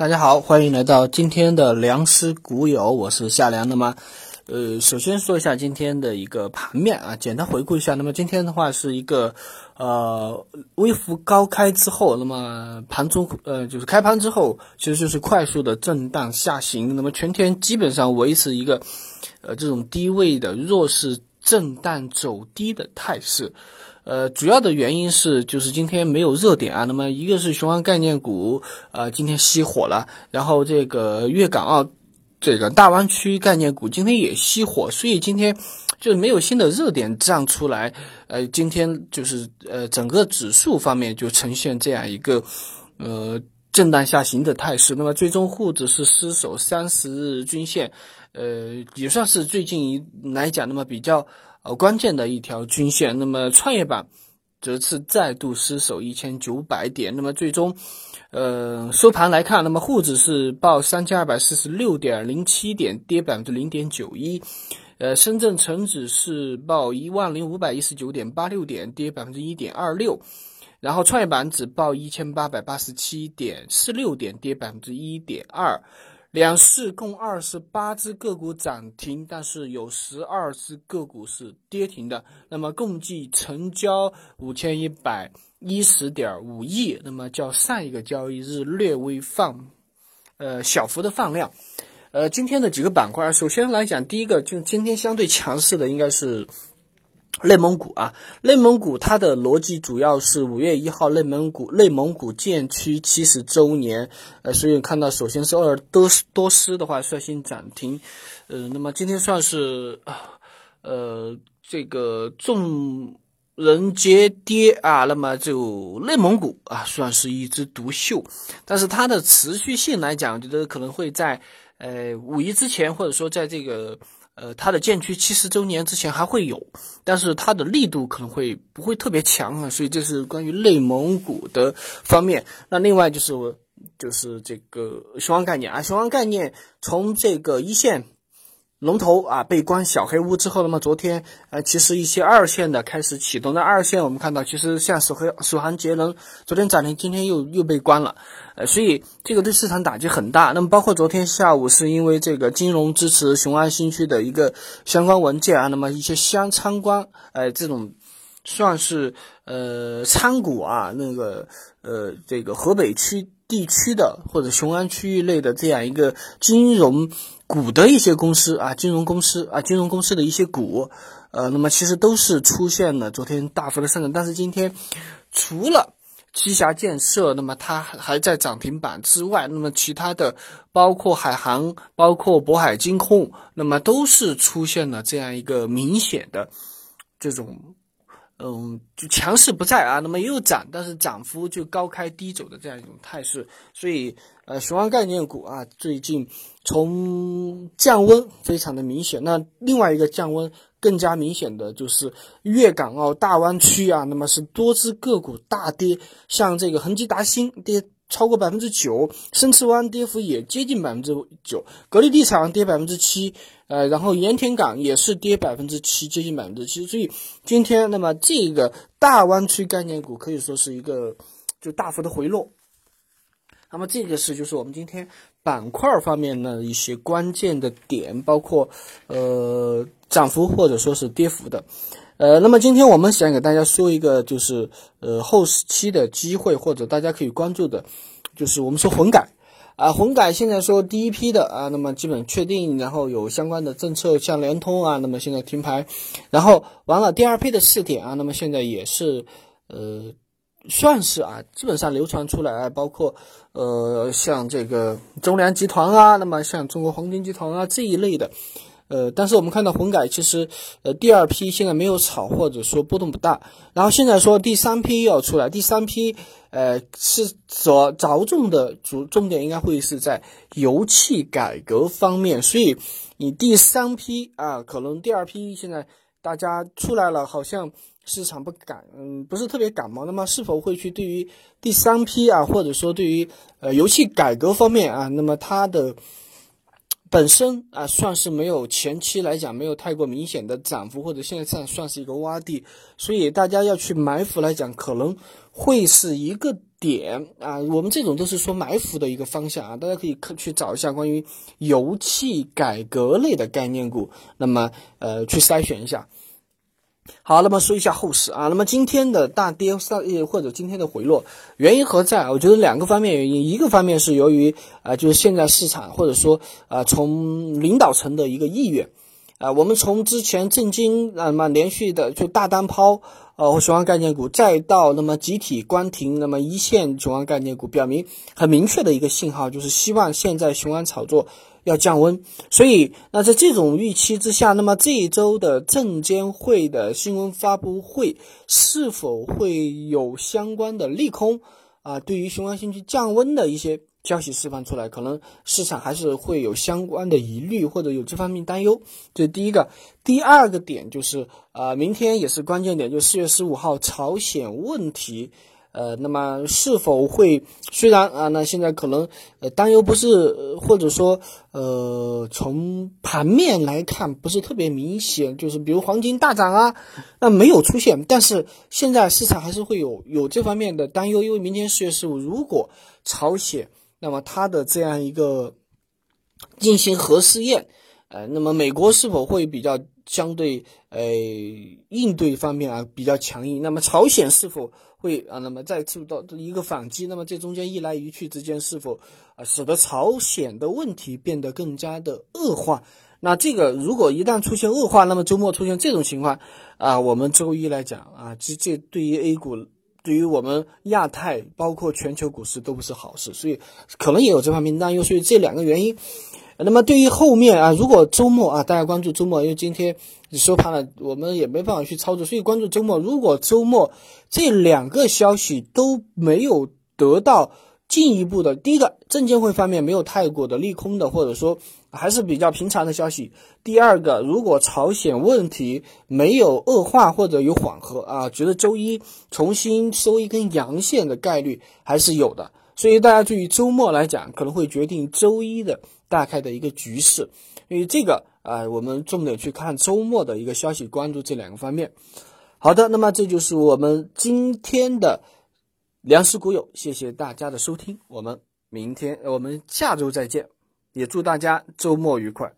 大家好，欢迎来到今天的良师股友，我是夏良。那么，呃，首先说一下今天的一个盘面啊，简单回顾一下。那么今天的话是一个呃微幅高开之后，那么盘中呃就是开盘之后，其实就是快速的震荡下行。那么全天基本上维持一个呃这种低位的弱势震荡走低的态势。呃，主要的原因是就是今天没有热点啊。那么一个是雄安概念股，呃，今天熄火了。然后这个粤港澳这个大湾区概念股今天也熄火，所以今天就是没有新的热点站出来。呃，今天就是呃整个指数方面就呈现这样一个呃震荡下行的态势。那么最终沪指是失守三十日均线，呃，也算是最近一来讲那么比较。呃，关键的一条均线，那么创业板则是再度失守一千九百点，那么最终，呃，收盘来看，那么沪指是报三千二百四十六点零七点，跌百分之零点九一，呃，深圳成指是报一万零五百一十九点八六点，跌百分之一点二六，然后创业板指报一千八百八十七点四六点，跌百分之一点二。两市共二十八只个股涨停，但是有十二只个股是跌停的。那么共计成交五千一百一十点五亿，那么较上一个交易日略微放，呃小幅的放量。呃，今天的几个板块，首先来讲，第一个就今天相对强势的应该是。内蒙古啊，内蒙古它的逻辑主要是五月一号内蒙古内蒙古建区七十周年，呃，所以看到首先是鄂尔多斯多斯的话率先涨停，呃，那么今天算是啊，呃，这个众人皆跌啊，那么就内蒙古啊算是一枝独秀，但是它的持续性来讲，我觉得可能会在呃五一之前，或者说在这个。呃，它的建区七十周年之前还会有，但是它的力度可能会不会特别强啊，所以这是关于内蒙古的方面。那另外就是就是这个雄安概念啊，雄安概念从这个一线。龙头啊被关小黑屋之后，那么昨天呃其实一些二线的开始启动。那二线我们看到，其实像首黑首航节能昨天涨停，今天又又被关了，呃，所以这个对市场打击很大。那么包括昨天下午是因为这个金融支持雄安新区的一个相关文件啊，那么一些相参观，呃，这种算是呃参股啊，那个呃这个河北区地区的或者雄安区域内的这样一个金融。股的一些公司啊，金融公司啊，金融公司的一些股，呃，那么其实都是出现了昨天大幅的上涨，但是今天除了栖霞建设，那么它还在涨停板之外，那么其他的包括海航、包括渤海金控，那么都是出现了这样一个明显的这种。嗯，就强势不在啊，那么又涨，但是涨幅就高开低走的这样一种态势，所以呃，雄安概念股啊，最近从降温非常的明显。那另外一个降温更加明显的就是粤港澳大湾区啊，那么是多只个股大跌，像这个恒基达新跌。超过百分之九，深池湾跌幅也接近百分之九，格力地产跌百分之七，呃，然后盐田港也是跌百分之七，接近百分之七。所以今天，那么这个大湾区概念股可以说是一个就大幅的回落。那么这个是就是我们今天板块方面的一些关键的点，包括呃涨幅或者说是跌幅的。呃，那么今天我们想给大家说一个，就是呃后期的机会或者大家可以关注的，就是我们说混改啊，混改现在说第一批的啊，那么基本确定，然后有相关的政策，像联通啊，那么现在停牌，然后完了第二批的试点啊，那么现在也是呃算是啊，基本上流传出来，包括呃像这个中粮集团啊，那么像中国黄金集团啊这一类的。呃，但是我们看到混改其实，呃，第二批现在没有炒，或者说波动不大。然后现在说第三批又要出来，第三批，呃，是着着重的主重点应该会是在油气改革方面。所以你第三批啊，可能第二批现在大家出来了，好像市场不感，嗯，不是特别感冒。那么是否会去对于第三批啊，或者说对于呃油气改革方面啊，那么它的。本身啊，算是没有前期来讲没有太过明显的涨幅，或者现在算算是一个洼地，所以大家要去埋伏来讲，可能会是一个点啊，我们这种都是说埋伏的一个方向啊，大家可以去找一下关于油气改革类的概念股，那么呃去筛选一下。好，那么说一下后市啊，那么今天的大跌上或者今天的回落原因何在？我觉得两个方面原因，一个方面是由于啊，就是现在市场或者说啊，从领导层的一个意愿。啊，我们从之前震惊啊那么连续的就大单抛，呃，雄安概念股，再到那么集体关停，那么一线雄安概念股，表明很明确的一个信号，就是希望现在雄安炒作要降温。所以，那在这种预期之下，那么这一周的证监会的新闻发布会是否会有相关的利空啊？对于雄安新区降温的一些。消息释放出来，可能市场还是会有相关的疑虑，或者有这方面担忧。这是第一个。第二个点就是，呃，明天也是关键点，就四月十五号朝鲜问题。呃，那么是否会？虽然啊，那现在可能呃担忧不是，或者说呃从盘面来看不是特别明显，就是比如黄金大涨啊，那没有出现，但是现在市场还是会有有这方面的担忧，因为明天四月十五如果朝鲜。那么它的这样一个进行核试验，呃，那么美国是否会比较相对呃应对方面啊比较强硬？那么朝鲜是否会啊？那么再次到一个反击？那么这中间一来一去之间是否啊使得朝鲜的问题变得更加的恶化？那这个如果一旦出现恶化，那么周末出现这种情况啊，我们周一来讲啊，这这对于 A 股。对于我们亚太，包括全球股市都不是好事，所以可能也有这方面担忧。所以这两个原因，那么对于后面啊，如果周末啊，大家关注周末，因为今天收盘了，我们也没办法去操作，所以关注周末。如果周末这两个消息都没有得到进一步的，第一个，证监会方面没有太过的利空的，或者说。还是比较平常的消息。第二个，如果朝鲜问题没有恶化或者有缓和啊，觉得周一重新收一根阳线的概率还是有的。所以大家对于周末来讲，可能会决定周一的大概的一个局势。因为这个啊，我们重点去看周末的一个消息，关注这两个方面。好的，那么这就是我们今天的粮食股友，谢谢大家的收听，我们明天我们下周再见。也祝大家周末愉快。